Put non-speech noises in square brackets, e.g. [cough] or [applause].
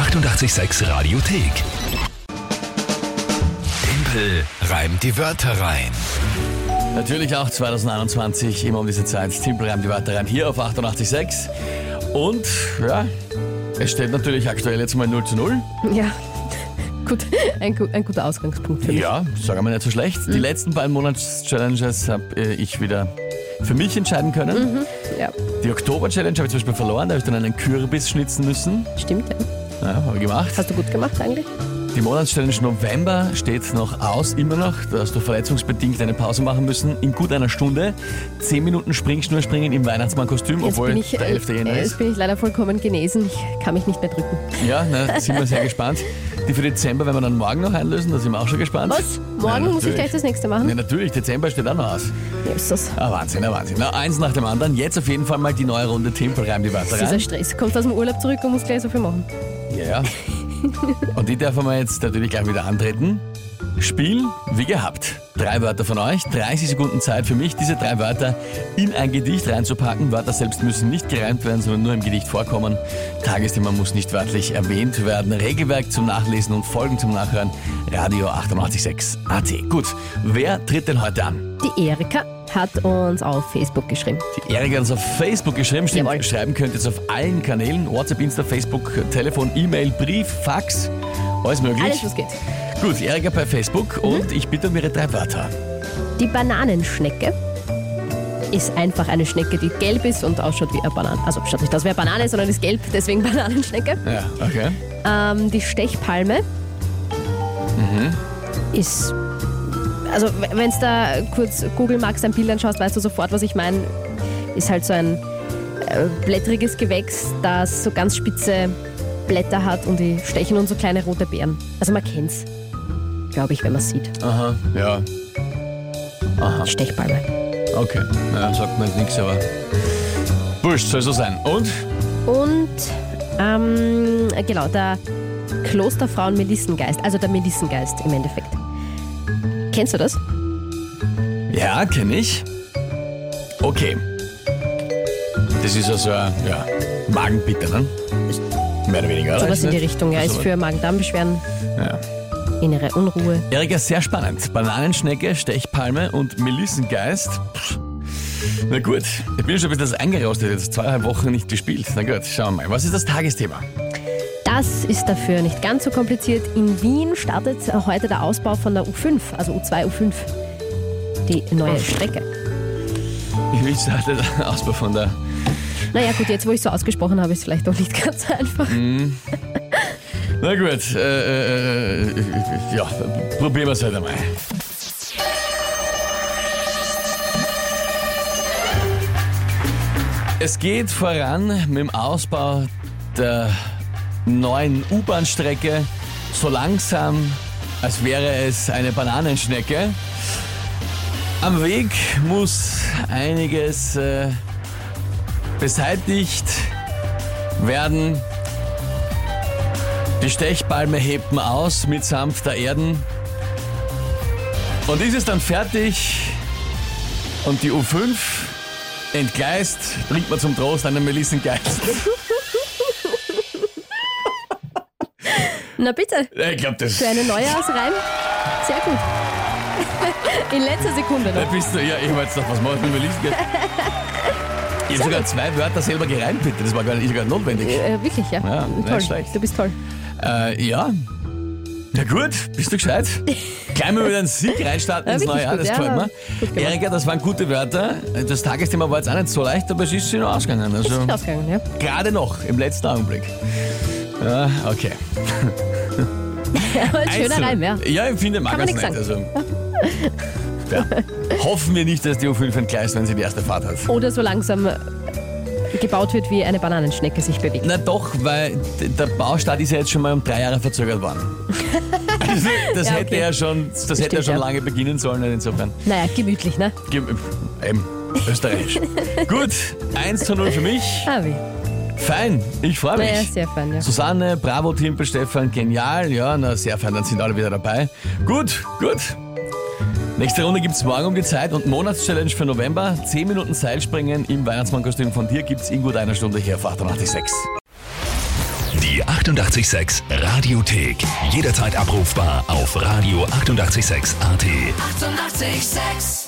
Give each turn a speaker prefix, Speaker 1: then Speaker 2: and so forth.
Speaker 1: 886 Radiothek. Tempel reimt die Wörter rein.
Speaker 2: Natürlich auch 2021, immer um diese Zeit. Timpel reimt die Wörter rein hier auf 88.6. Und ja, es steht natürlich aktuell jetzt mal 0 zu 0.
Speaker 3: Ja, [laughs] gut, ein, ein guter Ausgangspunkt für mich.
Speaker 2: Ja, sagen wir nicht so schlecht. Die letzten beiden Monats-Challenges habe ich wieder für mich entscheiden können.
Speaker 3: Ja,
Speaker 2: Die Oktober-Challenge habe ich zum Beispiel verloren, da habe ich dann einen Kürbis schnitzen müssen.
Speaker 3: stimmt. Ja.
Speaker 2: Ja, habe ich gemacht.
Speaker 3: Hast du gut gemacht eigentlich?
Speaker 2: Die Monatschallenge November steht noch aus, immer noch. Da hast du verletzungsbedingt eine Pause machen müssen. In gut einer Stunde. Zehn Minuten Springschnur springen im Weihnachtsmannkostüm,
Speaker 3: Jetzt
Speaker 2: obwohl
Speaker 3: ich,
Speaker 2: der 11.
Speaker 3: äh,
Speaker 2: Jänner
Speaker 3: jetzt
Speaker 2: ist.
Speaker 3: bin ich leider vollkommen genesen. Ich kann mich nicht mehr drücken.
Speaker 2: Ja, na, sind wir sehr gespannt. Die für Dezember werden wir dann morgen noch einlösen, da sind wir auch schon gespannt.
Speaker 3: Was? Morgen
Speaker 2: Ja,
Speaker 3: muss ich gleich das nächste machen?
Speaker 2: Ja, natürlich, Dezember steht auch noch aus.
Speaker 3: Das.
Speaker 2: Ah, Wahnsinn, ah, Wahnsinn. Na, eins nach dem anderen. Jetzt auf jeden Fall mal die neue Runde Tempelreim die
Speaker 3: Dieser
Speaker 2: rein.
Speaker 3: Stress. Kommst aus dem Urlaub zurück und musst gleich so viel machen.
Speaker 2: Ja, ja. Und die dürfen wir jetzt natürlich gleich wieder antreten. Spiel wie gehabt. Drei Wörter von euch, 30 Sekunden Zeit für mich, diese drei Wörter in ein Gedicht reinzupacken. Wörter selbst müssen nicht gereimt werden, sondern nur im Gedicht vorkommen. Tagesthema muss nicht wörtlich erwähnt werden. Regelwerk zum Nachlesen und Folgen zum Nachhören. Radio 886 AT. Gut, wer tritt denn heute an?
Speaker 3: Die Erika hat uns auf Facebook geschrieben.
Speaker 2: Die Erika hat uns auf Facebook geschrieben. Stimmt,
Speaker 3: Jawohl.
Speaker 2: schreiben könnt ihr jetzt auf allen Kanälen. WhatsApp, Insta, Facebook, Telefon, E-Mail, Brief, Fax. Alles möglich.
Speaker 3: Alles, was geht.
Speaker 2: Gut, Erika bei Facebook
Speaker 3: Mhm.
Speaker 2: und ich bitte um ihre drei Wörter.
Speaker 3: Die Bananenschnecke ist einfach eine Schnecke, die gelb ist und ausschaut wie eine Banane. Also schaut nicht aus wie eine Banane, sondern ist gelb, deswegen Bananenschnecke.
Speaker 2: Ja, okay.
Speaker 3: Ähm, die Stechpalme ist. Also, wenn du da kurz Google magst, ein Bild anschaust, weißt du sofort, was ich meine. Ist halt so ein äh, blättriges Gewächs, das so ganz spitze Blätter hat und die stechen und so kleine rote Beeren. Also, man kennt's, glaube ich, wenn man sieht.
Speaker 2: Aha, ja. Aha,
Speaker 3: Stechpalme.
Speaker 2: okay. Ja, sagt mir jetzt nichts, aber. Wurscht, soll so sein. Und?
Speaker 3: Und, ähm, genau, der Klosterfrauen-Melissengeist. Also der Melissengeist im Endeffekt. Kennst du das?
Speaker 2: Ja, kenne ich. Okay. Das ist also, ein, ja, Magenbitter, ne? Mehr oder weniger?
Speaker 3: Sowas
Speaker 2: Ist
Speaker 3: in die? Richtung, ja. Ist
Speaker 2: So-
Speaker 3: für Magen-Darm-Beschwerden,
Speaker 2: Ja.
Speaker 3: innere Unruhe.
Speaker 2: Erika, sehr spannend. Bananenschnecke, Stechpalme und Melissengeist. Pff. Na gut, ich bin schon ein bisschen eingerostet, jetzt zweieinhalb Wochen nicht gespielt. Na gut, schauen wir mal. Was ist das Tagesthema?
Speaker 3: Das ist dafür nicht ganz so kompliziert. In Wien startet heute der Ausbau von der U5, also U2, U5. Die neue Strecke.
Speaker 2: Ich will sagen, der Ausbau von der.
Speaker 3: Naja, gut, jetzt wo ich so ausgesprochen habe, ist vielleicht doch nicht ganz so einfach.
Speaker 2: Na gut, äh, äh, äh, ja, probieren wir es halt einmal. Es geht voran mit dem Ausbau der neuen U-Bahn-Strecke so langsam, als wäre es eine Bananenschnecke. Am Weg muss einiges äh, beseitigt werden. Die Stechpalme hebt man aus mit sanfter Erden. Und ist es dann fertig und die U5 entgleist, bringt man zum Trost einen Melissengeist.
Speaker 3: Na bitte,
Speaker 2: Ich glaube, das
Speaker 3: für eine Neujahrsreim. Sehr gut. [laughs] In letzter Sekunde
Speaker 2: da
Speaker 3: noch.
Speaker 2: bist du, ja, ich wollte doch, was mache ich Melissengeist? Ich habe sogar zwei Wörter selber gereimt, bitte. Das war gar nicht notwendig.
Speaker 3: Äh, wirklich, ja.
Speaker 2: Ja,
Speaker 3: toll.
Speaker 2: schlecht.
Speaker 3: Du bist toll.
Speaker 2: Äh, ja. Na gut, bist du gescheit? [laughs] Gleich mal mit einem Sieg reinstarten
Speaker 3: Ja,
Speaker 2: ins neue Jahr, das
Speaker 3: ja,
Speaker 2: gefällt
Speaker 3: aber
Speaker 2: mir. Erika, das waren gute Wörter. Das Tagesthema war jetzt auch nicht so leicht, aber es ist sich noch ausgegangen.
Speaker 3: Ist
Speaker 2: Also
Speaker 3: gut ausgegangen, ja.
Speaker 2: gerade noch, im letzten Augenblick. Ja, okay. [laughs]
Speaker 3: Ein schöner
Speaker 2: Einzel-
Speaker 3: Reim, ja.
Speaker 2: Ja, ich finde, mag
Speaker 3: Kann
Speaker 2: es
Speaker 3: man
Speaker 2: nicht. Also, ja. Hoffen wir nicht, dass die U5 entgleist, wenn sie die erste Fahrt hat.
Speaker 3: Oder so langsam gebaut wird, wie eine Bananenschnecke sich bewegt.
Speaker 2: Na doch, weil der Baustart ist ja jetzt schon mal um drei Jahre verzögert worden. Also, das
Speaker 3: Ja,
Speaker 2: hätte
Speaker 3: okay.
Speaker 2: ja schon, das hätte ja
Speaker 3: Stimmt,
Speaker 2: schon
Speaker 3: ja.
Speaker 2: lange beginnen sollen. Insofern.
Speaker 3: Naja, gemütlich, ne?
Speaker 2: Ge- Eben, österreichisch. [laughs] Gut, 1 zu 0 für mich.
Speaker 3: Ah, wie?
Speaker 2: Fein, ich freue mich.
Speaker 3: Naja, sehr fein, ja.
Speaker 2: Susanne, bravo, Timpel, Stefan, genial. Ja, na sehr fein, dann sind alle wieder dabei. Gut, gut. Nächste Runde gibt's morgen um die Zeit und Monatschallenge für November. 10 Minuten Seilspringen im Weihnachtsmannkostüm von dir gibt's in gut einer Stunde hier auf 886.
Speaker 1: Die 886 886 Radiothek. Jederzeit abrufbar auf radio886.at. 886!
Speaker 4: 886